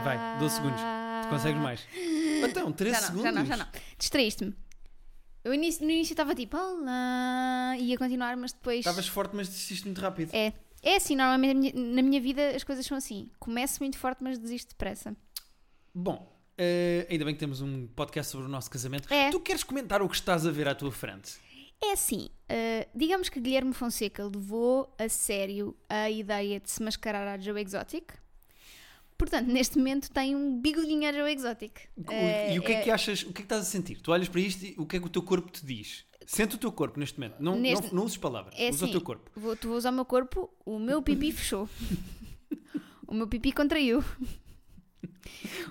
Vai, vai, 12 segundos. Tu consegues mais. Então, 13 Já não, segundos. já não, já não. Distraíste-me. Eu início- no início estava tipo, olá, ia continuar, mas depois. Estavas forte, mas desististe muito rápido. É. É assim, normalmente na minha- na minha vida as coisas são assim. Começo muito forte, mas desisto depressa. Bom, eh, ainda bem que temos um podcast sobre o nosso casamento. É. Tu queres comentar o que estás a ver à tua frente? É assim, uh, digamos que Guilherme Fonseca levou a sério a ideia de se mascarar à Joe Exotic. Portanto, neste momento tem um bigodinho à Joe Exotic. O- Eh, e o que é que achas, o que é que estás a sentir? Tu olhas para isto e o que é que o teu corpo te diz? Sente o teu corpo neste momento. Não, Neste- não, não uses palavras. É usa assim, o teu corpo. Vou, tu vou usar o meu corpo, o meu pipi fechou. o meu pipi contraiu.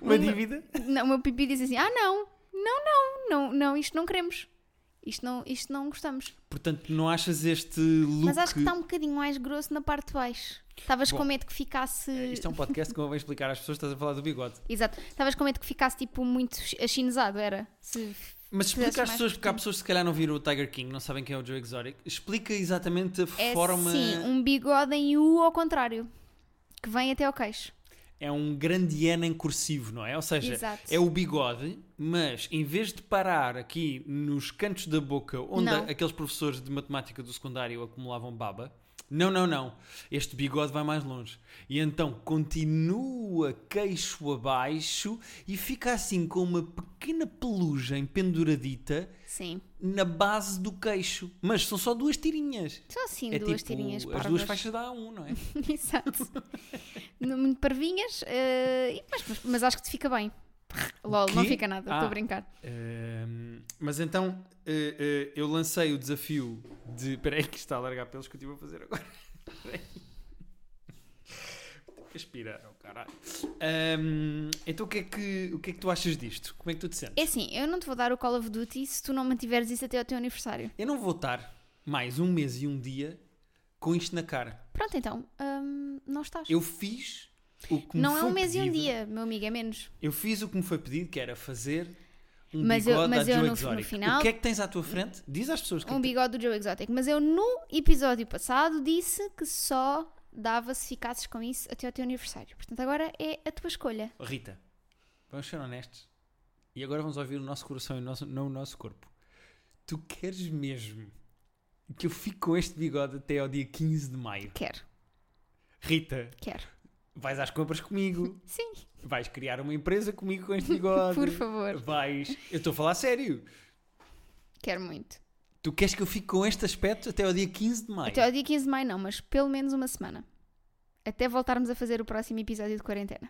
Uma o meu- dívida? Não, o meu pipi disse assim: ah, não, não, não, não, não, isto não queremos. Isto não, isto não gostamos. Portanto, não achas este look... Mas acho que está um bocadinho mais grosso na parte de baixo. Estavas com medo que ficasse. Isto é um podcast que eu vou explicar às pessoas estás a falar do bigode. Exato. Estavas com medo que ficasse tipo muito achinesado, era? Se... Mas explica às pessoas, porque há pessoas que se calhar não viram o Tiger King, não sabem quem é o Joe Exotic. Explica exatamente a É forma... sim, um bigode em U ao contrário. Que vem até ao queixo. É um grande N em cursivo, não é? Ou seja, Exato. é o bigode, mas em vez de parar aqui nos cantos da boca, onde Não. aqueles professores de matemática do secundário acumulavam baba, não, não, não. Este bigode vai mais longe. E então continua queixo abaixo e fica assim com uma pequena pelugem penduradita Sim. na base do queixo. Mas são só duas tirinhas. São assim É duas tipo tirinhas as parvas. duas faixas da A1, não é? Exato. Muito parvinhas, mas, mas, mas acho que te fica bem. Lol, não fica nada, estou Ah. a brincar. Ehm, mas então eh, eh, eu lancei o desafio de. Espera aí, que está a largar pelos que eu estive a fazer agora. Aspirar, oh, caralho. Ehm, então o que, é que, o que é que tu achas disto? Como é que tu te sentes? É assim, eu não te vou dar o Call of Duty se tu não mantiveres isso até ao teu aniversário. Eu não vou estar mais um mês e um dia com isto na cara. Pronto, então, hum, não estás. Eu fiz não é um mês e um pedido. dia, meu amigo, é menos. Eu fiz o que me foi pedido, que era fazer um Mas eu- bigode mas à eu Joe no- final- O que é que tens à tua frente? Diz às pessoas que é Um que bigode do Joe Exotic. Mas eu, no episódio passado, disse que só dava se ficasses com isso até ao teu aniversário. Portanto, agora é a tua escolha. Rita, vamos ser honestos. E agora vamos ouvir o nosso coração e o nosso, não o nosso corpo. Tu queres mesmo que eu fique com este bigode até ao dia 15 de maio? Quero, Rita, quero. Vais às compras comigo. Sim, Vais criar uma empresa comigo com este bigode. por favor. Vais. Eu estou a falar sério. Quero muito. Tu queres que eu fique com este aspecto até ao dia 15 de maio? Até ao dia 15 de maio, não, mas pelo menos uma semana. Até voltarmos a fazer o próximo episódio de quarentena.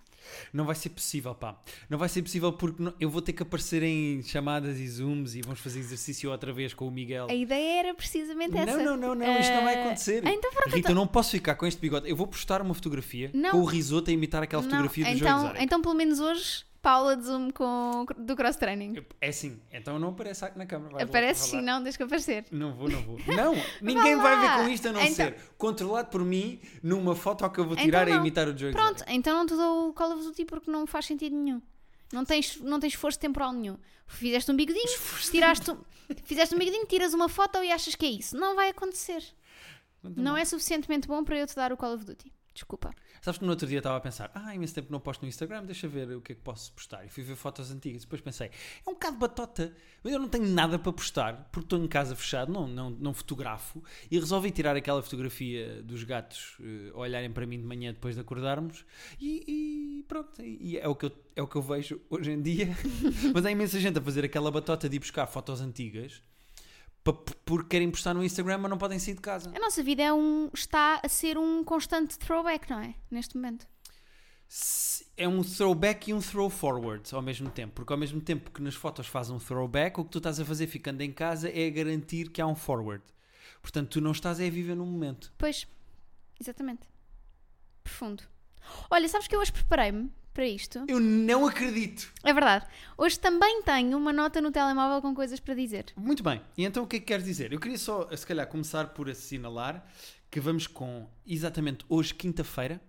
Não vai ser possível, pá. Não vai ser possível porque não- eu vou ter que aparecer em chamadas e zooms e vamos fazer exercício outra vez com o Miguel. A ideia era precisamente essa. Não, não, não, não, isto não vai Eh, acontecer. Então pronto, Rita, então. eu não posso ficar com este bigode. Eu vou postar uma fotografia Não. com o risoto a imitar aquela Não, fotografia do então, Exotic. então, pelo menos hoje, Paula de Zoom com, do cross training. É assim, então não aparece na câmera. vai lá, Aparece vai sim, não, deixa que aparecer. Não vou, não vou. Não, ninguém vai lá. ver com isto a não Então- ser controlado por mim numa foto que eu vou Então tirar a não. imitar o Joe Pronto, Exotic. então não te dou o Call of Duty porque não faz sentido nenhum. Não tens, não tens esforço temporal nenhum. Fizeste um bigodinho, tiraste um, fizeste um bigodinho, tiras uma foto e achas que é isso. Não vai acontecer. Não é suficientemente bom para eu te dar o Call of Duty. Desculpa. Sabes que no outro dia estava a pensar, ah, imenso tempo não posto no Instagram, deixa ver o que é que posso postar. E fui ver fotos antigas. Depois pensei, é um bocado batota. Eu não tenho nada para postar, porque estou em casa fechado, não, não, não fotografo. E resolvi tirar aquela fotografia dos gatos eh, olharem para mim de manhã depois de acordarmos. E, e pronto, e é, o que eu, é o que eu vejo hoje em dia. Mas há imensa gente a fazer aquela batota de ir buscar fotos antigas. Porque querem postar no Instagram, mas não podem sair de casa. A nossa vida é um, está a ser um constante throwback, não é? Neste momento. É um throwback e um throw forward ao mesmo tempo, porque ao mesmo tempo que nas fotos faz um throwback, o que tu estás a fazer ficando em casa é garantir que há um forward. Portanto, tu não estás é a viver no momento. Pois, exatamente. Profundo. Olha, sabes que eu hoje preparei-me para isto? Eu não acredito. É verdade. Hoje também tenho uma nota no telemóvel com coisas para dizer. Muito bem. E então o que é que queres dizer? Eu queria só, se calhar, começar por assinalar que vamos com, exatamente hoje, quinta-feira,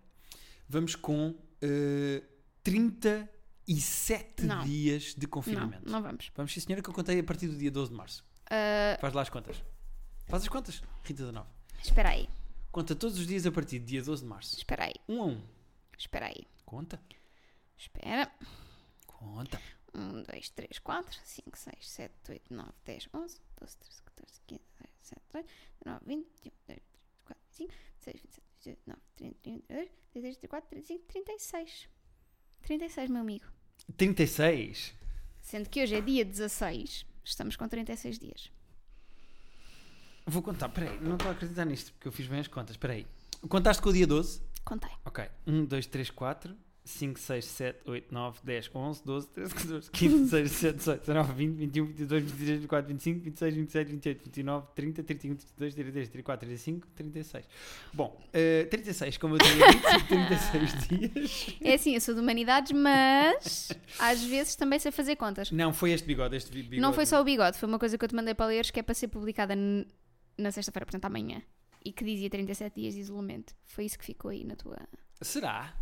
vamos com eh, 37 Não. dias de Não, confinamento. não vamos. Vamos, sim, senhora, que eu contei a partir do dia 12 de março. Ah, Faz lá as contas. Faz as contas, Rita da Nova. espera aí, Conta todos os dias a partir do dia 12 de março. espera aí, Um a um. espera aí. Conta. Espera. Conta. 1, 2, 3, 4, 5, 6, 7, 8, 9, 10, 11, 12, 13, 14, 15, 16, 17, 18, 19, 20, 21, 22, 24, 25, 26, 27, 28, 29, 30, 32, 33, 34, 35, 36. 36, meu amigo. 36. Sendo que hoje é dia 16, estamos com 36 dias. Vou contar, peraí, não estou a acreditar nisto porque eu fiz bem as contas. Peraí. Contaste com o dia 12? Contei. Ok. 1, 2, 3, 4, 5, 6, 7, 8, 9, 10, 11, 12, 13, 14, 15, 16, 17, 18, 19, 20, 21, 22, 23, 24, 25, 26, 27, 28, 29, 30, 31, 32, 33, 34, 35, 36. Bom, eh, 36, como eu tinha dito, 36 dias. É assim, eu sou de humanidades, mas às vezes também sei fazer contas. Não, foi este bigode, este bigode. Não foi só o bigode, foi uma coisa que eu te mandei para leres que é para ser publicada na sexta-feira, portanto amanhã. E que dizia 37 dias de isolamento. Foi isso que ficou aí na tua. Será?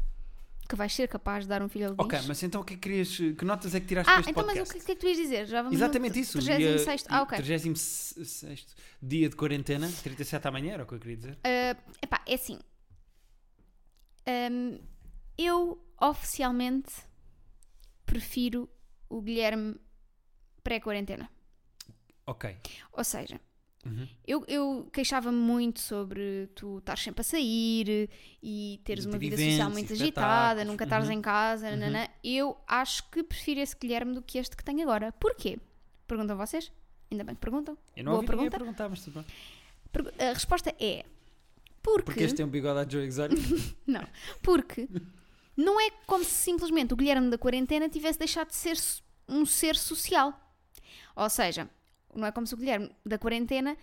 Que vais ser capaz de dar um filho ao Ok, mas então o que é que querias, que notas é que tiraste Ah, deste então, mas o podcast? que, o que é que tu ias dizer? Já vamos Exatamente isso. 36 dia- Ah, ok. 36 dia de quarentena, 37 amanhã, era o que eu queria dizer. Ah, epá, é assim. Ahm, eu oficialmente prefiro o Guilherme pré-quarentena. Ok. Ou seja, Uhum. eu, eu queixava-me muito sobre tu estar sempre a sair e teres uma vida social muito agitada, nunca estares Uhum. em casa. nananã. Eu acho que prefiro esse Guilherme do que este que tenho agora. Porquê? Perguntam vocês? Ainda bem que perguntam. Eu não Boa pergunta. perguntar, mas tudo bem. A resposta é porque, Porque este tem um bigode à Joe Exotic. não, porque não é como se simplesmente o Guilherme da quarentena tivesse deixado de ser um ser social. Ou seja, não é como se o Guilherme da quarentena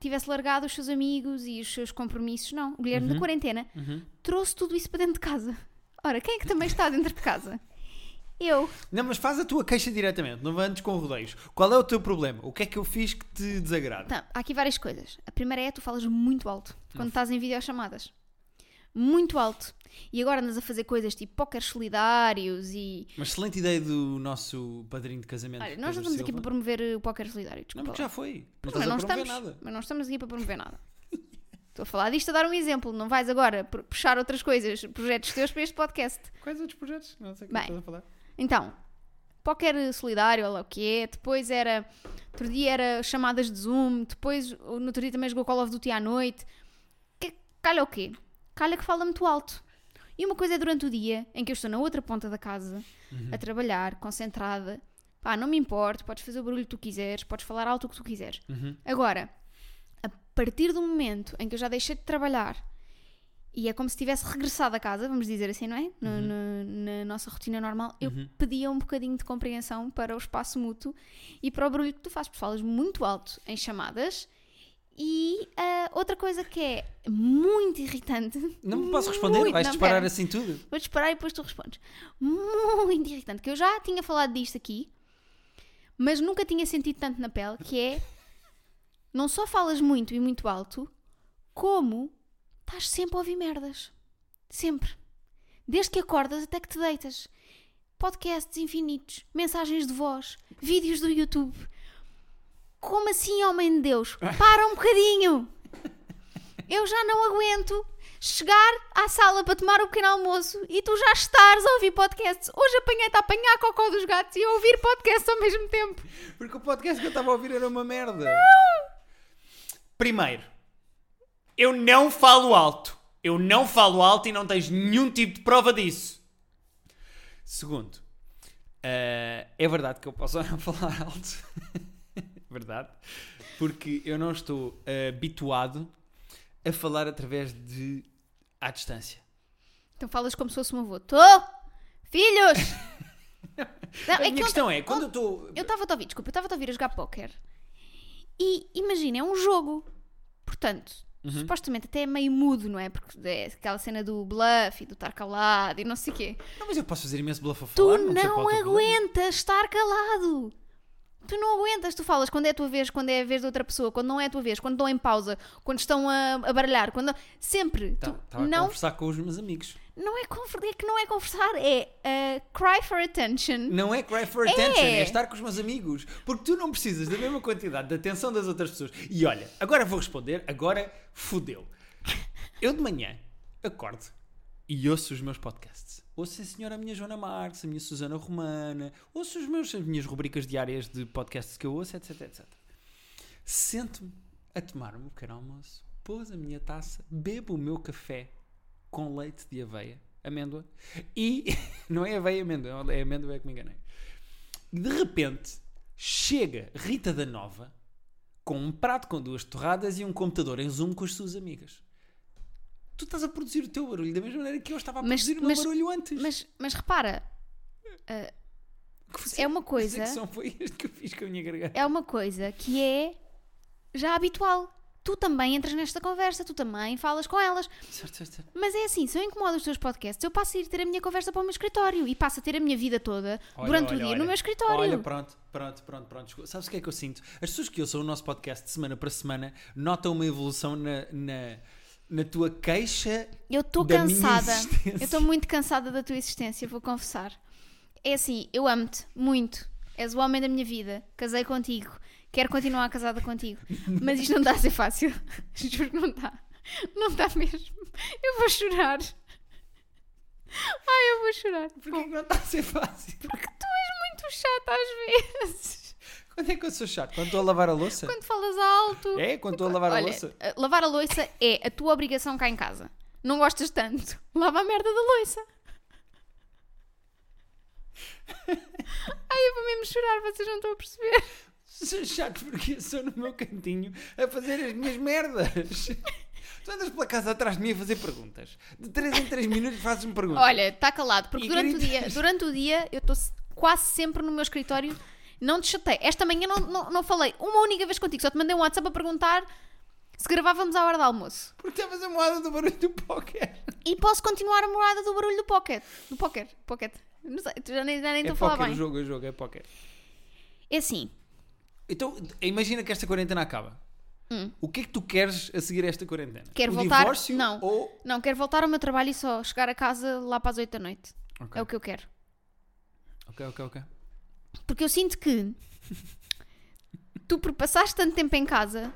tivesse largado os seus amigos e os seus compromissos. Não, o Guilherme da Uhum. quarentena Uhum. trouxe tudo isso para dentro de casa. Ora, quem é que também está dentro de casa? Eu. Não, mas faz a tua queixa diretamente, não andes com rodeios. Qual é o teu problema? O que é que eu fiz que te desagrada? Tá, há aqui várias coisas. A primeira é tu falas muito alto quando estás em videochamadas. Muito alto. E agora andas a fazer coisas tipo póquer solidários e. Uma excelente ideia do nosso padrinho de casamento. Olha, nós não estamos aqui para promover o póquer solidário. Não, Desculpa. porque lá. já foi. Não mas, não estamos, nada. mas não estamos aqui para promover nada. Estou a falar disto a dar um exemplo. Não vais agora pu- puxar outras coisas, projetos teus para este podcast. Quais outros projetos? Não sei o que Bem. estás a falar. Então, póquer solidário, olha o que é. Depois era. Outro dia era chamadas de Zoom. Depois, no outro dia também jogou Call of Duty à noite. Que, calha o quê? Calha que fala muito alto. E uma coisa é durante o dia, em que eu estou na outra ponta da casa, a trabalhar, concentrada. Pá, não me importo, podes fazer o barulho que tu quiseres, podes falar alto o que tu quiseres. Uhum. Agora, a partir do momento em que eu já deixei de trabalhar e é como se tivesse regressado a casa, vamos dizer assim, não é? No- no- na nossa rotina normal, eu Uhum. pedia um bocadinho de compreensão para o espaço mútuo e para o barulho que tu fazes, porque falas muito alto em chamadas. E ah, outra coisa que é muito irritante. Não me posso responder? muito- Vais não, disparar pera. assim tudo? Vou disparar e depois tu respondes. Muito irritante, que eu já tinha falado disto aqui, mas nunca tinha sentido tanto na pele, que é não só falas muito e muito alto, como estás sempre a ouvir merdas. Sempre. Desde que acordas até que te deitas. Podcasts infinitos, mensagens de voz, vídeos do YouTube. Como assim, homem de Deus? Para um bocadinho! Eu já não aguento chegar à sala para tomar o pequeno almoço e tu já estares a ouvir podcasts. Hoje apanhei-te a apanhar a cocó dos gatos e a ouvir podcasts ao mesmo tempo. Porque o podcast que eu estava a ouvir era uma merda. Não! Primeiro, eu não falo alto. Eu não falo alto e não tens nenhum tipo de prova disso. Segundo, eh, é verdade que eu posso não falar alto. Verdade. Porque eu não estou habituado a falar através de. à distância. Então falas como se fosse um avô. Tô! Filhos! Não, a é minha que eu- questão é, quando eu estou. Eu estava a ouvir, desculpa, eu estava a ouvir a jogar póquer. E imagina, é um jogo. Portanto, Uhum. supostamente até é meio mudo, não é? Porque é aquela cena do bluff e do estar calado e não sei o quê. Não, mas eu posso fazer imenso bluff a Tu falar. não, sei qual é o teu problema. aguentas estar calado. Tu não aguentas, tu falas quando é a tua vez, quando é a vez de outra pessoa, quando não é a ua vez, quando estão em pausa, quando estão a, a baralhar, quando sempre. Tá- tu Estava a não, conversar com os meus amigos. não é, conver- é que não é conversar, é uh, cry for attention. Não é cry for attention, é. estar com os meus amigos. Porque tu não precisas da mesma quantidade de atenção das outras pessoas. E olha, agora vou responder, agora fudeu. Eu de manhã acordo e ouço os meus podcasts. Ouço a senhora a minha Joana Marques, a minha Susana Romana, ouço os meus, as minhas rubricas diárias de podcasts que eu ouço, etc, etc. Sento-me a tomar o meu pequeno almoço, pôs a minha taça, bebo o meu café com leite de aveia, amêndoa, e não é aveia e amêndoa, é amêndoa é que me enganei. De repente, chega Rita da Nova com um prato com duas torradas e um computador em zoom com as suas amigas. Tu estás a produzir o teu barulho da mesma maneira que eu estava a Mas- produzir o meu barulho antes. Mas, mas repara, Que é uma coisa- é uma coisa que é já habitual. Tu também entras nesta conversa, tu também falas com elas. Certo, certo. Mas é assim, se eu incomodo os teus podcasts, eu passo a ir ter a minha conversa para o meu escritório e passo a ter a minha vida toda Olha, durante olha, o dia olha. no meu escritório. Olha, pronto, pronto, pronto, pronto. Sabes o que é que eu sinto? As pessoas que ouçam o nosso podcast de semana para semana notam uma evolução na, na, na tua queixa. Eu estou cansada. existência. Eu estou muito cansada da tua existência, vou confessar. É assim, eu amo-te muito. És o homem da minha vida. Casei contigo. Quero continuar casada contigo. Mas isto não está a ser fácil. Juro que não está. Não está mesmo. Eu vou chorar. Ai, eu vou chorar. Porquê que não está a ser fácil? Porque tu és muito chata às vezes. Quando é que eu sou chato? Quando estou a lavar a louça? Quando falas alto. É? Quando estou a lavar a Olha, louça? eh, lavar a louça é a tua obrigação cá em casa. Não gostas tanto? Lava a merda da louça. Ai, eu vou mesmo chorar, vocês não estão a perceber. Sou chato porque eu sou no meu cantinho a fazer as minhas merdas. Tu andas pela casa atrás de mim a fazer perguntas. De 3 em 3 minutos fazes-me perguntas. Olha, está calado, porque E durante o, dia, gritas. durante o dia eu estou se- quase sempre no meu escritório. Não te chatei. Esta manhã não, não, não falei uma única vez contigo, só te mandei um WhatsApp a perguntar se gravávamos à hora do almoço. Porque estavas a moada do barulho do póquer. E posso continuar a morada do barulho do pocket. Do poker. Pocket. Não sei, tu já nem, já nem É estou a falar póquer, bem. o jogo, é jogo, é póquer. É assim, Então, imagina que esta quarentena acaba. O que é que tu queres a seguir esta quarentena? Hum. Quero o voltar- divórcio não. ou... Não, quero voltar ao meu trabalho e só chegar a casa lá para as 8 da noite. Ok, É o que eu quero. ok, ok. ok. Porque eu sinto que tu, por passares tanto tempo em casa,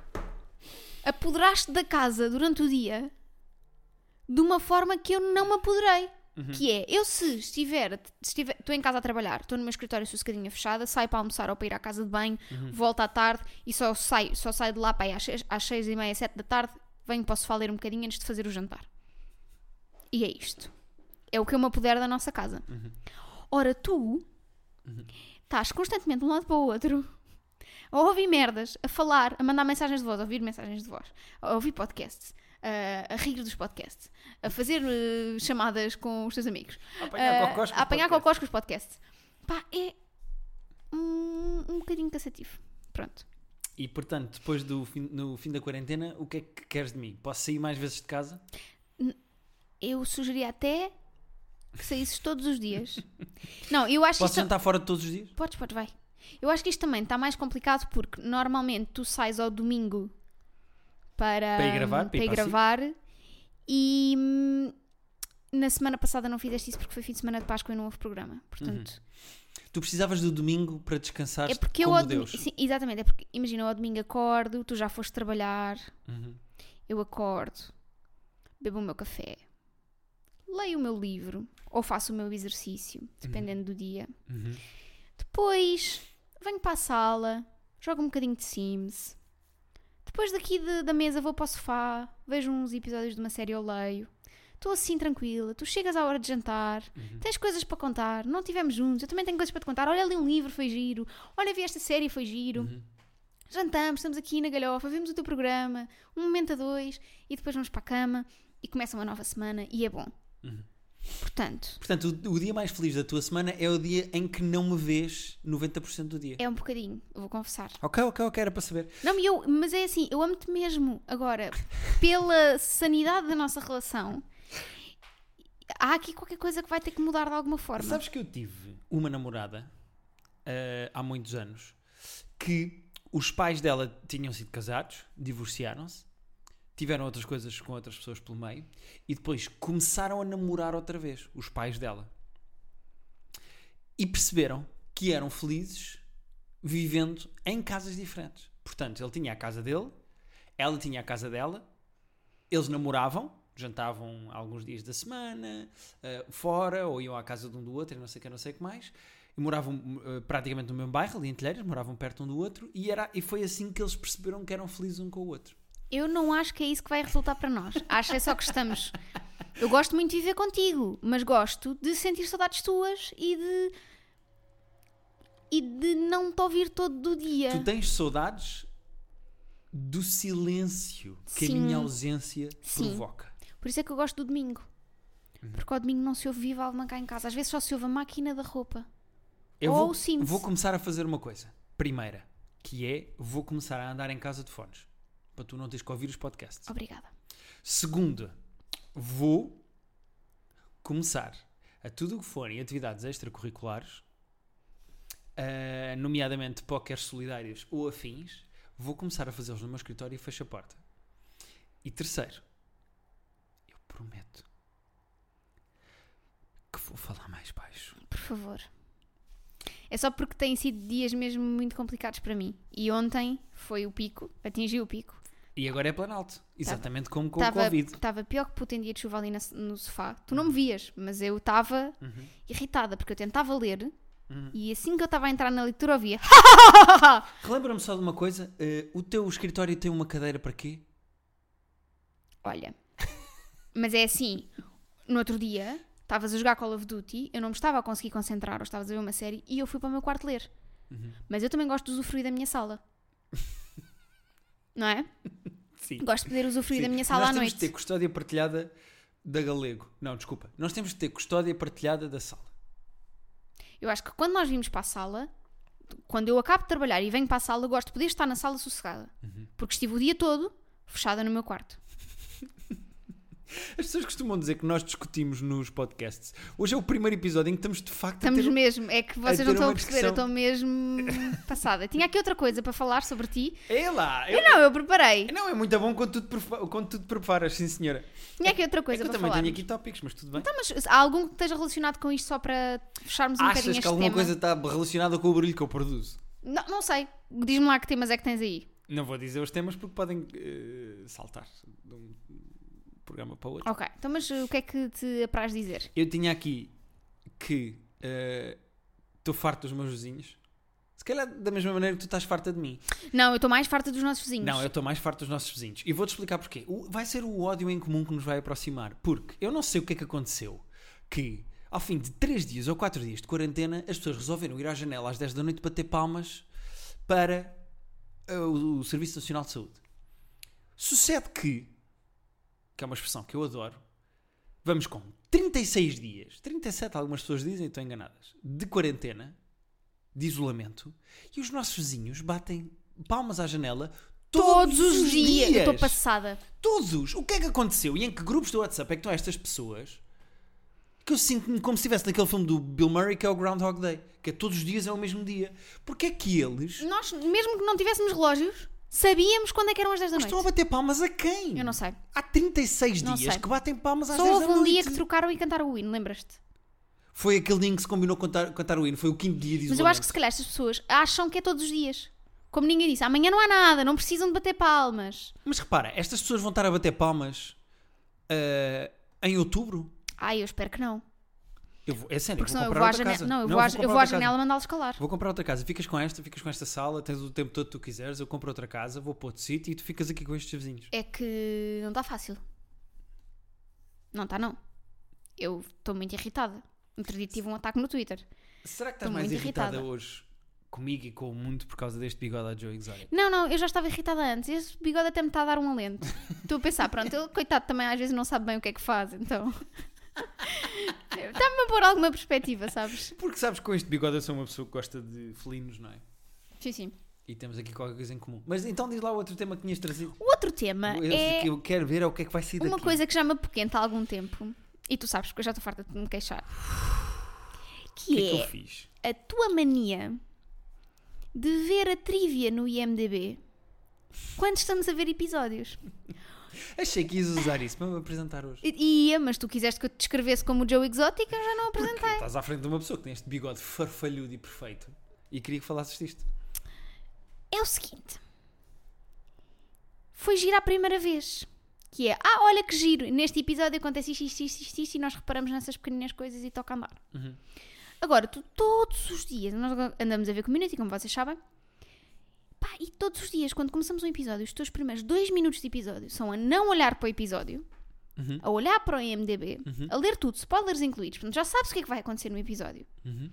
apoderaste da casa durante o dia de uma forma que eu não me apoderei. Que é, eu se estiver, estiver, estou em casa a trabalhar, estou no meu escritório sossegadinha fechada, saio para almoçar ou para ir à casa de banho, volto à tarde e só saio, só saio de lá para aí às seis, às seis e meia, sete da tarde, venho para o sofá ler um bocadinho antes de fazer o jantar. E é isto. É o que eu me apodero da nossa casa. Ora, tu estás constantemente de um lado para o outro a ouvir merdas, a falar, a mandar mensagens de voz, a ouvir mensagens de voz, a ouvir podcasts, a, a rir dos podcasts, a fazer eh, chamadas com os teus amigos, A apanhar eh, cocós com a apanhar cocós com os podcasts. Pá, é um, um bocadinho cansativo. Pronto. E, portanto, depois do fim, no fim da quarentena, o que é que queres de mim? Posso sair mais vezes de casa? Eu sugeria até que saísses todos os dias. Não, eu acho que Posso jantar fora todos os dias? Podes, podes, vai. Eu acho que isto também está mais complicado porque normalmente tu sais ao domingo para, Para ir gravar, para para ir ir para SIC. gravar e hum, na semana passada não fizeste isso porque foi fim de semana de Páscoa e não houve programa. Portanto, Tu precisavas do domingo para descansar é porque eu como. Deus. Sim, exatamente, é porque imagina, eu ao domingo acordo, tu já foste trabalhar, Uhum. eu acordo, bebo o meu café, leio o meu livro ou faço o meu exercício, dependendo do dia. Uhum. Depois venho para a sala, jogo um bocadinho de Sims. Depois daqui de- da mesa vou para o sofá, vejo uns episódios de uma série ou leio. Estou assim tranquila, tu chegas à hora de jantar, tens coisas para contar, não estivemos juntos, eu também tenho coisas para te contar. Olha ali um livro, foi giro. Olha, vi esta série, foi giro. Jantamos, estamos aqui na galhofa, vemos o teu programa, um momento a dois, e depois vamos para a cama e começa uma nova semana e é bom. Portanto, Portanto, o, o dia mais feliz da tua semana é o dia em que não me vês 90% do dia. é um bocadinho, vou confessar. Ok, ok, ok, era para saber. Não, eu, mas é assim, eu amo-te mesmo. Agora, pela sanidade da nossa relação, há aqui qualquer coisa que vai ter que mudar de alguma forma. Sabes que eu tive uma namorada eh, há muitos anos que os pais dela tinham sido casados, divorciaram-se, tiveram outras coisas com outras pessoas pelo meio e depois começaram a namorar outra vez, os pais dela. E perceberam que eram felizes vivendo em casas diferentes. Portanto, ele tinha a casa dele, ela tinha a casa dela, eles namoravam, Jantavam alguns dias da semana, uh, fora, ou iam à casa de um do outro, e não sei o que, não sei o que mais. E moravam uh, praticamente no mesmo bairro, ali em Telheiras, moravam perto um do outro, e, era, e foi assim que eles perceberam que eram felizes um com o outro. Eu não acho que é isso que vai resultar para nós. Acho é só que estamos. Eu gosto muito de viver contigo, mas gosto de sentir saudades tuas e de. e de não te ouvir todo o dia. Tu tens saudades do silêncio que Sim. a minha ausência Sim. provoca. Por isso é que eu gosto do domingo. Uhum. Porque ao domingo não se ouve viva alma cá em casa. Às vezes só se ouve a máquina da roupa. Eu Ou vou, o Sims. vou começar a fazer uma coisa. Primeira, que é vou começar a andar em casa de fones. Para tu não teres que ouvir os podcasts. Obrigada. Segunda, vou começar a tudo o que forem atividades extracurriculares, ah, nomeadamente póqueres solidários ou afins, vou começar a fazê-los no meu escritório e fecho a porta. E terceiro, eu prometo que vou falar mais baixo. Por favor. É só porque têm sido dias mesmo muito complicados para mim. E ontem foi o pico, atingi o pico. E agora é Planalto, exatamente como com o Estava Covid. estava pior que puta em dia de chuva ali na- no sofá. Tu não me vias, mas eu estava Uhum. irritada porque eu tentava ler Uhum. e assim que eu estava a entrar na leitura ouvia. Relembra-me só de uma coisa: eh, o teu escritório tem uma cadeira para quê? Olha, mas é assim, no outro dia estavas a jogar Call of Duty, eu não me estava a conseguir concentrar ou estavas a ver uma série e eu fui para o meu quarto ler. Uhum. Mas eu também gosto de usufruir da minha sala. Não é? Sim. Gosto de poder usufruir da minha sala Nós à temos noite. de ter custódia partilhada da Galego. Não, desculpa. Nós temos de ter custódia partilhada da sala. Eu acho que quando nós vimos para a sala, quando eu acabo de trabalhar e venho para a sala, gosto de poder estar na sala sossegada. Uhum. Porque estive o dia todo fechada no meu quarto. As pessoas costumam dizer que nós discutimos nos podcasts. Hoje é o primeiro episódio em que estamos de facto Estamos a ter... mesmo, é que vocês não estão a perceber, eu discussão. estou mesmo passada. Tinha aqui outra coisa para falar sobre ti. É lá! Eu... Não, eu preparei. Não, é muito bom quando tu te, prefa- quando tu te preparas, sim senhora. Tinha aqui outra É coisa que eu para também falar. tenho aqui tópicos, mas tudo bem. Então, mas há algum que esteja relacionado com isto só para fecharmos um Achas bocadinho que este alguma tema? coisa está relacionada com o barulho que eu produzo? Não, não sei. Diz-me lá que temas é que tens aí. Não vou dizer os temas porque podem eh, saltar de um programa para outro. Ok, então mas uh, o que é que te apraz dizer? Eu tinha aqui que eh, estou farto dos meus vizinhos. Se calhar da mesma maneira que tu estás farta de mim. Não, eu estou mais farta dos nossos vizinhos. Não, eu estou mais farto dos nossos vizinhos. E vou-te explicar porquê. O- vai ser o ódio em comum que nos vai aproximar. Porque eu não sei o que é que aconteceu. Que ao fim de 3 dias ou 4 dias de quarentena, as pessoas resolveram ir à janela às 10 da noite bater palmas para eh, o, o Serviço Nacional de Saúde. Sucede que, que é uma expressão que eu adoro, vamos com 36 dias, 37 algumas pessoas dizem, estão enganadas, de quarentena, de isolamento, e os nossos vizinhos batem palmas à janela Todos os dias. Eu estou passada. Todos! O que é que aconteceu? E em que grupos do WhatsApp é que estão estas pessoas? Que eu sinto-me como se estivesse naquele filme do Bill Murray que é o Groundhog Day. Que é todos os dias é o mesmo dia. Porque é que eles Nós, mesmo que não tivéssemos relógios, sabíamos quando é que eram as 10 da estão a noite. bater palmas a quem? Eu não sei. Há 36 Não dias sei. que batem palmas às Só 10 houve da um noite. dia que trocaram e cantaram o hino, lembras-te? Foi aquele dia em que se combinou cantar, cantar o hino. Foi o quinto dia de Mas eu acho que se calhar estas pessoas acham que é todos os dias. Como ninguém disse, amanhã não há nada, não precisam de bater palmas. Mas repara, estas pessoas vão estar a bater palmas ah, em outubro? Ai, eu espero que não. Eu vou, é sério, Porque vou eu comprar vou outra casa. Não, eu vou à, eu vou à janela mandá-los calar. Vou comprar outra casa. Ficas com esta, ficas com esta sala, tens o tempo todo que tu quiseres, eu compro outra casa, vou para outro sítio e tu ficas aqui com estes vizinhos. É que não está fácil. Não está, não. Eu estou muito irritada. Outro dia tive um ataque no Twitter. Será que estás mais irritada, irritada. hoje comigo e com o mundo por causa deste bigode a Joe Exotic? Não, não, eu já estava irritada antes. Esse bigode até me está a dar um alento. Estou a pensar, pronto, ele, coitado, também às vezes não sabe bem o que é que faz, então. Está-me a pôr alguma perspectiva, sabes? Porque sabes que com este bigode eu sou uma pessoa que gosta de felinos, não é? Sim, sim. E temos aqui qualquer coisa em comum. Mas então diz lá o outro tema que tinhas trazido. O outro tema Eu, é que eu quero ver é o que é que vai sair uma daqui. coisa que já me apoquenta há algum tempo. E tu sabes, porque eu já estou farta de me queixar. Que, que é que é eu fiz? a tua mania de ver a trivia no IMDB quando estamos a ver episódios. Achei que ias usar isso para me apresentar hoje. E ia, mas tu quiseste que eu te descrevesse como o Joe Exótico, eu já não Porque apresentei. estás à frente de uma pessoa que tem este bigode farfalhudo e perfeito e queria que falasses disto. É o seguinte. Foi girar a primeira vez. Que é, ah, olha que giro, neste episódio acontece isto, isto, isto, isto, isto e nós reparamos nessas pequeninas coisas e toca andar. Uhum. Agora, tu todos os dias, nós andamos a ver community, como vocês sabem, pá, e todos os dias, quando começamos um episódio, os teus primeiros dois minutos de episódio são a não olhar para o episódio, Uhum. a olhar para o IMDB, Uhum. a ler tudo, spoilers incluídos, portanto já sabes o que é que vai acontecer no episódio. Uhum.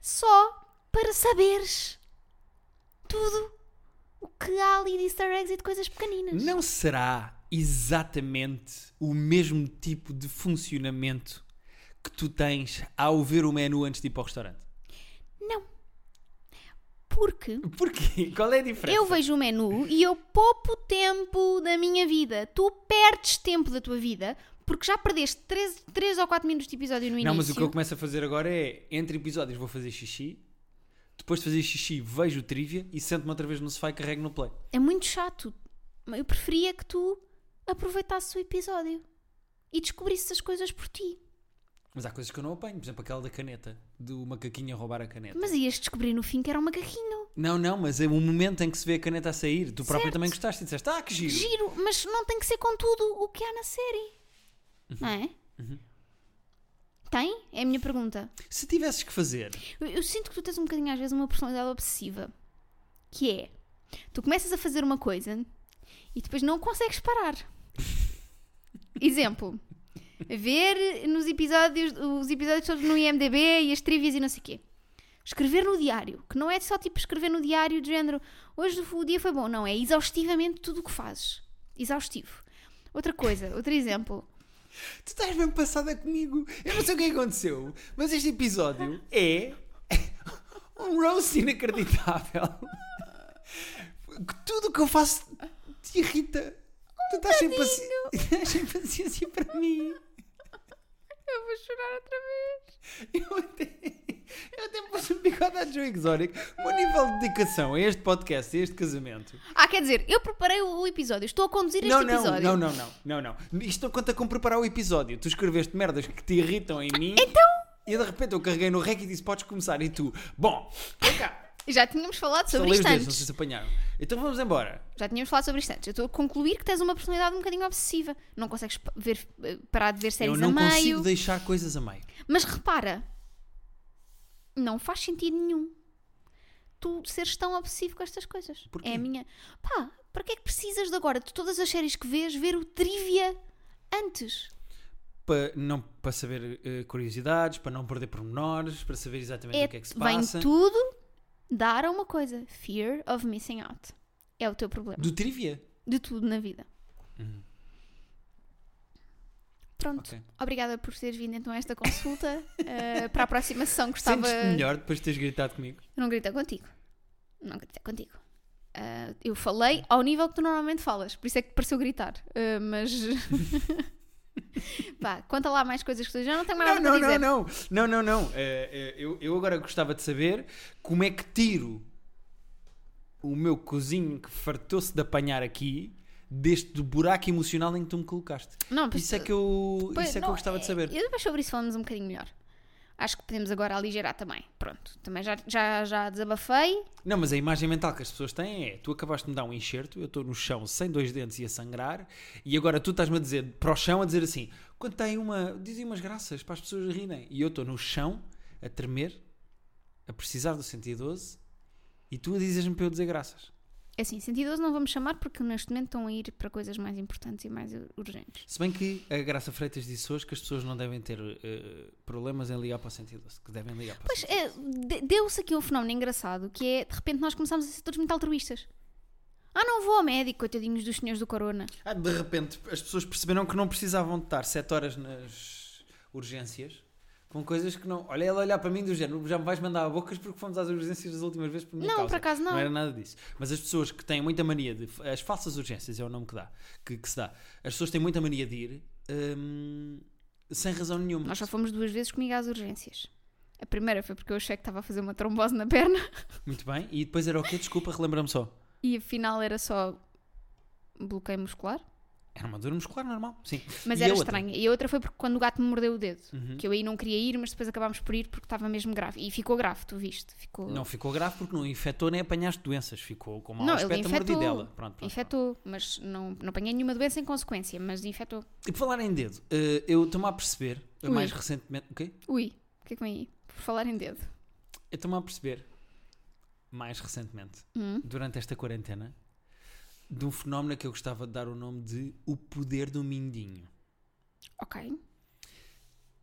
Só para saberes tudo o que há ali de easter eggs e de coisas pequeninas. Não será exatamente o mesmo tipo de funcionamento que tu tens ao ver o menu antes de ir para o restaurante? Porque Porquê? Qual é a diferença? eu vejo o menu e eu poupo tempo da minha vida. Tu perdes tempo da tua vida porque já perdeste 3, ou 4 minutos de episódio no início. Não, mas o que eu começo a fazer agora é, entre episódios vou fazer xixi, depois de fazer xixi vejo o trivia e sento-me outra vez no sofá e carrego no play. É muito chato. Eu preferia que tu aproveitasses o episódio e descobrisses as coisas por ti. Mas há coisas que eu não apanho, por exemplo aquela da caneta, do macaquinho a roubar a caneta. Mas ias descobrir no fim que era um macaquinho. Não, não, mas é o momento em que se vê a caneta a sair. Tu próprio Certo. também gostaste e disseste, ah, que giro. Giro, mas não tem que ser com tudo o que há na série. Não é? Uhum. Tem? É a minha pergunta. Se tivesses que fazer, Eu, eu sinto que tu tens um bocadinho às vezes uma personalidade obsessiva. Que é, tu começas a fazer uma coisa e depois não consegues parar. Exemplo. Ver nos episódios, os episódios todos no IMDB e as trivias e não sei o quê. Escrever no diário, que não é só tipo escrever no diário de género hoje o dia foi bom, não, é exaustivamente tudo o que fazes. Exaustivo. Outra coisa, outro exemplo. tu estás bem passada comigo. Eu não sei o que é que aconteceu, mas este episódio é um roast inacreditável. Tudo o que eu faço te irrita. tu estás sem, paci... estás sem paciência para mim. Eu vou chorar outra vez. Eu até, eu até pus um bigode à Joe Exotic. O meu nível de dedicação a este podcast, a este casamento. Ah, quer dizer, eu preparei o episódio, estou a conduzir este Não, não, episódio. não, não, não, não, não. Isto não conta com preparar o episódio. Tu escreveste merdas que te irritam em mim. Então, E de repente eu carreguei no rec e disse: Podes começar. E tu, bom, vem cá. Já tínhamos falado sobre isto dedos, não antes. sei se apanharam. Então vamos embora. Já tínhamos falado sobre isto antes. Eu estou a concluir que tens uma personalidade um bocadinho obsessiva. Não consegues ver, eh, parar de ver séries eu não a meio. consigo deixar coisas a meio. Mas repara, não faz sentido nenhum tu seres tão obsessivo com estas coisas. Porquê? É a minha. Pá, para que é que precisas de agora, de todas as séries que vês, ver o trivia antes? Para, não, para saber eh, curiosidades, para não perder pormenores, para saber exatamente o que é que se vem passa. tudo dar a uma coisa: fear of missing out. É o teu problema. Do trivia. De tudo na vida. Pronto. Ok. Obrigada por teres vindo então a esta consulta. Eh, para a próxima sessão gostava. Sentes-te melhor depois de teres gritado comigo? Não gritei contigo. Não gritei contigo. Ah, eu falei ao nível que tu normalmente falas, por isso é que pareceu gritar. Ah, mas. Pá, conta lá mais coisas que tu já não tenho mais Não, nada não, não, dizer. não. Não, não, não. Eh, eh, eu, eu agora gostava de saber como é que tiro o meu cozinho que fartou-se de apanhar aqui deste buraco emocional em que tu me colocaste. Não, Isso é que eu, pois, isso é que não, eu gostava de saber. E depois sobre isso falamos um bocadinho melhor. Acho que podemos agora aligerar também. Pronto, também já, já, já desabafei. Não, mas a imagem mental que as pessoas têm é: tu acabaste de me dar um enxerto, eu estou no chão sem dois dentes e a sangrar, e agora tu estás-me a dizer para o chão a dizer assim: contei uma, dizem umas graças para as pessoas rirem, e eu estou no chão a tremer, a precisar do 112, e tu dizes-me para eu dizer graças. É Assim, 112 não vamos chamar porque neste momento estão a ir para coisas mais importantes e mais urgentes. Se bem que a Graça Freitas disse hoje que as pessoas não devem ter eh, problemas em ligar para o 112, que devem ligar para o Pois, 112. é, de- deu-se aqui um fenómeno engraçado que é, de repente, nós começámos a ser todos muito altruístas. Ah, não vou ao médico, coitadinhos dos senhores do corona. Ah, de repente as pessoas perceberam que não precisavam de estar 7 horas nas urgências com coisas que não. Olha, ela olhar para mim do género, já me vais mandar a bocas porque fomos às urgências das últimas vezes por minha Não, causa. por acaso não. Não era nada disso. Mas as pessoas que têm muita mania de. As falsas urgências é o nome que dá, que, que se dá. As pessoas têm muita mania de ir hum, sem razão nenhuma. Nós só fomos duas vezes comigo às urgências. A primeira foi porque eu achei que estava a fazer uma trombose na perna Muito bem. E depois era o quê? Desculpa, relembra-me só. e afinal era só bloqueio muscular. Era uma dor muscular normal, sim. Mas E era a estranha. E a outra foi porque quando o gato me mordeu o dedo. Uhum. Que eu aí não queria ir, mas depois acabámos por ir porque estava mesmo grave. E ficou grave, tu viste? Ficou... Não ficou grave porque não infectou nem apanhaste doenças. Ficou com mau Não, aspecto a infectou. mordidela. Pronto, pronto, Infectou, mas não, não apanhei nenhuma doença em consequência, mas infectou. E por falar em dedo, eh, eu estou-me a perceber, Ui. mais recentemente. O quê? Ui, o que é que vem aí? Por falar em dedo. Eu estou-me a perceber, mais recentemente, Hum? durante esta quarentena, de um fenómeno que eu gostava de dar o nome de o poder do mindinho. Ok.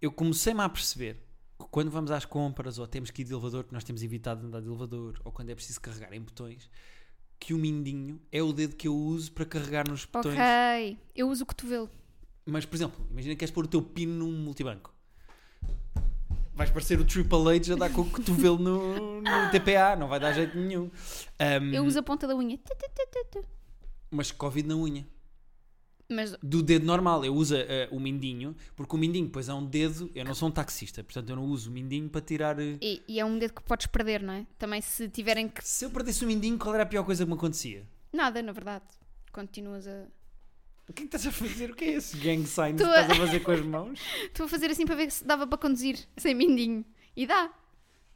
Eu comecei-me a perceber que quando vamos às compras ou temos que ir de elevador, que nós temos evitado andar de elevador, ou quando é preciso carregar em botões, que o mindinho é o dedo que eu uso para carregar nos botões. Ok. Eu uso o cotovelo. Mas, por exemplo, imagina que queres pôr o teu pino num multibanco. Vais parecer o Triple H a dar com o cotovelo no, no TPA, não vai dar jeito nenhum. Ahm, Eu uso a ponta da unha. Mas Covid na unha. Mas Do dedo normal, eu uso eh, o mindinho, porque o mindinho depois é um dedo. Eu não sou um taxista, portanto eu não uso o mindinho para tirar. eh, E, e é um dedo que podes perder, não é? Também se tiverem que. Se eu perdesse o mindinho, qual era a pior coisa que me acontecia? Nada, na verdade. Continuas a. O que é que estás a fazer? O que é esse gang sign que a- estás a fazer com as mãos? Estou a fazer assim para ver se dava para conduzir sem mindinho. E dá.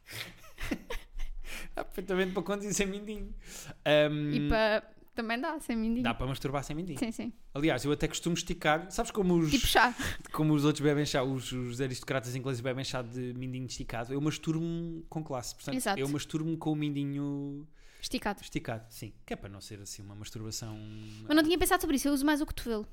Dá perfeitamente para conduzir sem mindinho. Ahm, E para. Também dá, sem mindinho. Dá para masturbar sem mindinho. Sim, sim. Aliás, eu até costumo esticar. Sabes como os, Tipo chá. como os outros bebem chá, os, os aristocratas ingleses bebem chá de mindinho esticado? Eu masturbo-me com classe. Portanto, Exato. eu masturbo-me com o mindinho Esticado. esticado. Sim. Que é para não ser assim uma masturbação. Mas não tinha pensado sobre isso. Eu uso mais o cotovelo.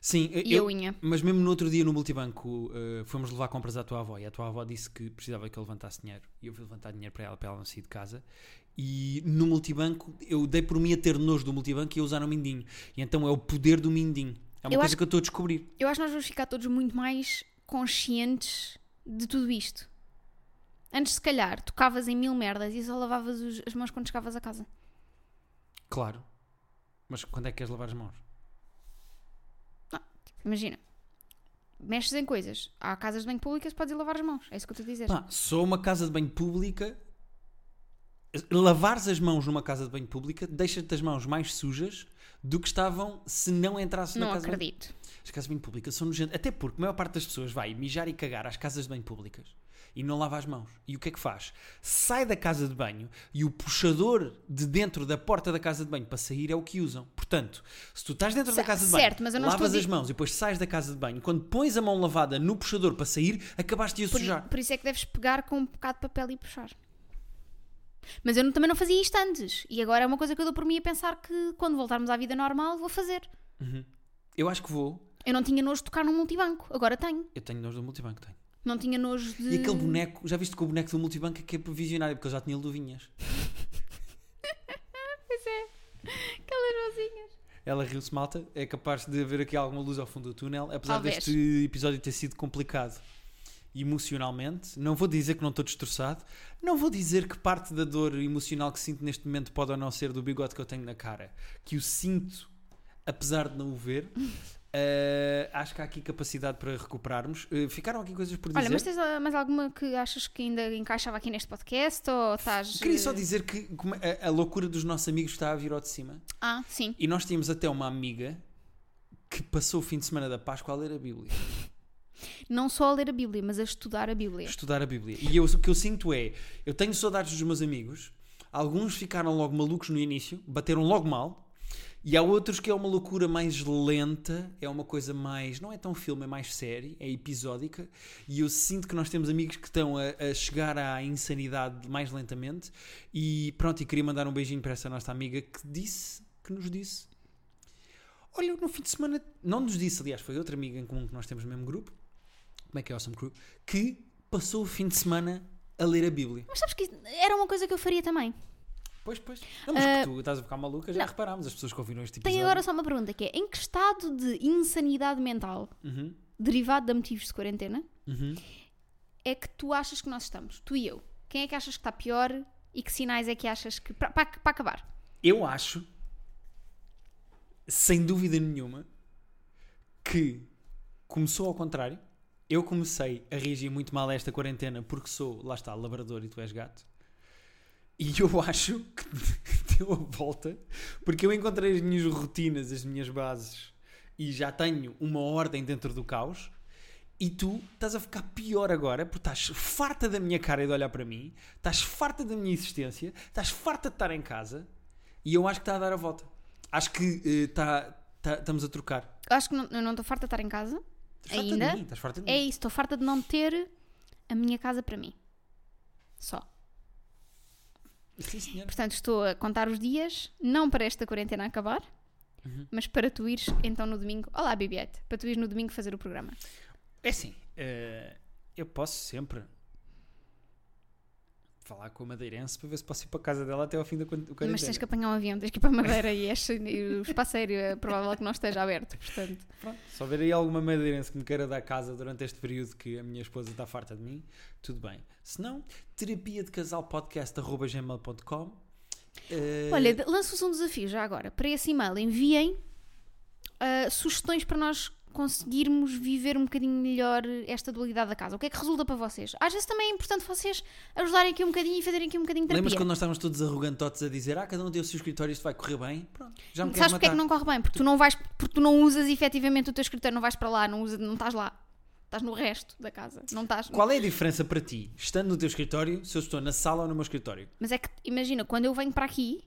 Sim, E eu, a unha. mas mesmo no outro dia no multibanco eh, fomos levar compras à tua avó e a tua avó disse que precisava que eu levantasse dinheiro e eu fui levantar dinheiro para ela para ela não sair de casa e no multibanco eu dei por mim a ter nojo do multibanco e a usar o mindinho e então é o poder do mindinho é uma Eu coisa acho que eu estou a descobrir Eu acho que nós vamos ficar todos muito mais conscientes de tudo isto. Antes, se calhar, tocavas em mil merdas e só lavavas os- as mãos quando chegavas a casa. claro mas quando é que queres lavar as mãos? Imagina, mexes em coisas. Há casas de banho públicas, podes ir lavar as mãos. É isso que eu estou a dizer. Pá, sou uma casa de banho pública lavares as mãos numa casa de banho pública deixa-te as mãos mais sujas do que estavam se não entrasse na não casa de banho acredito. As casas de banho públicas são nojentas. Até porque a maior parte das pessoas vai mijar e cagar às casas de banho públicas e não lava as mãos. E o que é que faz? Sai da casa de banho e o puxador de dentro da porta da casa de banho para sair é o que usam. Portanto, se tu estás dentro da Ce- casa de banho, certo, mas eu não lavas as mãos e depois sais da casa de banho, quando pões a mão lavada no puxador para sair, acabaste de a Por, sujar. por isso é que deves pegar com um bocado de papel e puxar. Mas eu também não fazia isto antes. E agora é uma coisa que eu dou por mim a pensar que quando voltarmos à vida normal vou fazer. Eu acho que vou. Eu não tinha nojo de tocar num multibanco. Agora tenho. Eu tenho nojo do multibanco, tenho. Não tinha nojo de. E aquele boneco, já viste que o boneco do multibanco é que é provisionário, porque eu já tinha luvinhas. Aquelas vozinhas. Ela riu-se, malta. É capaz de haver aqui alguma luz ao fundo do túnel, apesar Talvez. deste episódio ter sido complicado emocionalmente. Não vou dizer que não estou destroçado. Não vou dizer que parte da dor emocional que sinto neste momento pode ou não ser do bigode que eu tenho na cara. Que o sinto, apesar de não o ver. Uh, acho que há aqui capacidade para recuperarmos. Uh, ficaram aqui coisas por dizer. Olha, mas tens ah, mais alguma que achas que ainda encaixava aqui neste podcast? Ou estás. Queria só eh, dizer que a, a loucura dos nossos amigos está a vir ao de cima. Ah, sim. E nós tínhamos até uma amiga que passou o fim de semana da Páscoa a ler a Bíblia. Não só a ler a Bíblia, mas a estudar a Bíblia. estudar a Bíblia. E eu, o que eu sinto é, eu tenho saudades dos meus amigos, alguns ficaram logo malucos no início, bateram logo mal, e há outros que é uma loucura mais lenta, é uma coisa mais, não é tão filme, é mais série, é episódica, e eu sinto que nós temos amigos que estão a, a chegar à insanidade mais lentamente, e pronto, e queria mandar um beijinho para essa nossa amiga que disse, que nos disse, olha, no fim de semana, não nos disse, aliás, foi outra amiga em comum que nós temos no mesmo grupo, como é que é Awesome Crew, que passou o fim de semana a ler a Bíblia. Mas sabes que era uma coisa que eu faria também. Pois, pois. Não, mas Ah, que tu estás a ficar maluca, já não. reparámos, as pessoas que ouviram este episódio. Tenho agora só uma pergunta que é: em que estado de insanidade mental, Uhum, derivado de motivos de quarentena, uhum. é que tu achas que nós estamos? Tu e eu. Quem é que achas que está pior e que sinais é que achas que. Para acabar. Eu acho, sem dúvida nenhuma, que começou ao contrário. Eu comecei a reagir muito mal a esta quarentena porque sou, lá está, labrador e tu és gato. E eu acho que deu a volta, porque eu encontrei as minhas rotinas, as minhas bases, e já tenho uma ordem dentro do caos. E tu estás a ficar pior agora, porque estás farta da minha cara e de olhar para mim, estás farta da minha existência, estás farta de estar em casa, e eu acho que está a dar a volta. Acho que eh, está, está- estamos a trocar. Acho que não- eu não estou farta de estar em casa. Estás farta Ainda? de mim, estás farta de É mim. isso, estou farta de não ter a minha casa para mim. Só. Sim, senhora. Portanto, estou a contar os dias, não para esta quarentena acabar, Uhum. mas para tu ires então no domingo. Olá, Bibiette. Para tu ires no domingo fazer o programa. É assim, eh, eu posso sempre falar com a madeirense para ver se posso ir para a casa dela até ao fim da do Mas quarentena. tens que apanhar um avião, tens que ir para a Madeira e, este- e o espaço aéreo é provável que não esteja aberto. Portanto, Pronto, se houver aí alguma madeirense que me queira dar casa durante este período que a minha esposa está farta de mim, tudo bem. Se não, terapia de casal podcast.gmail.com Eh, olha, de- lanço-vos um desafio já agora. Para esse e-mail, enviem ah, sugestões para nós conseguirmos viver um bocadinho melhor esta dualidade da casa. O que é que resulta para vocês? Às vezes também é importante vocês ajudarem aqui um bocadinho e fazerem aqui um bocadinho de Lembras terapia. quando nós estávamos todos arrogantotes a dizer ah, cada um tem o seu escritório, isto vai correr bem? Pronto, já me Sabes porque é que não corre bem? Porque tu não vais, porque tu não usas efetivamente o teu escritório, não vais para lá, não, usas, não estás lá. Estás no resto da casa. Não estás. Qual é a diferença para ti, estando no teu escritório, se eu estou na sala ou no meu escritório? Mas é que imagina, quando eu venho para aqui,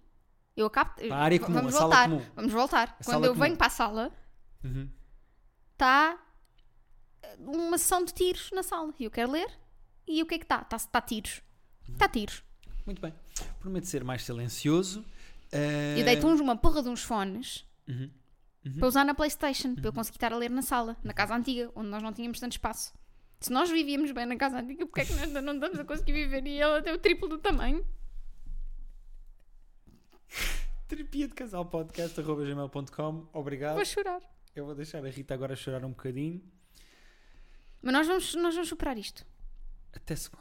eu acabo. Para a área comum, vamos a sala voltar. comum. Vamos voltar. A quando eu comum. venho para a sala, Uhum. Está uma sessão de tiros na sala. E eu quero ler. E o que é que está? Está tá tiros. Está tiros. Muito bem. Prometo ser mais silencioso. Eh, Eu deito uns, uma porra de uns fones Uhum. para usar na Playstation, para eu conseguir estar a ler na sala, na casa antiga, onde nós não tínhamos tanto espaço. Se nós vivíamos bem na casa antiga, porque é que nós ainda não estamos a conseguir viver e ela tem o triplo do tamanho? Terapia de casal podcast.gmail.com Obrigado. Vou chorar. Eu vou deixar a Rita agora chorar um bocadinho. Mas nós vamos, nós vamos superar isto. Até segunda.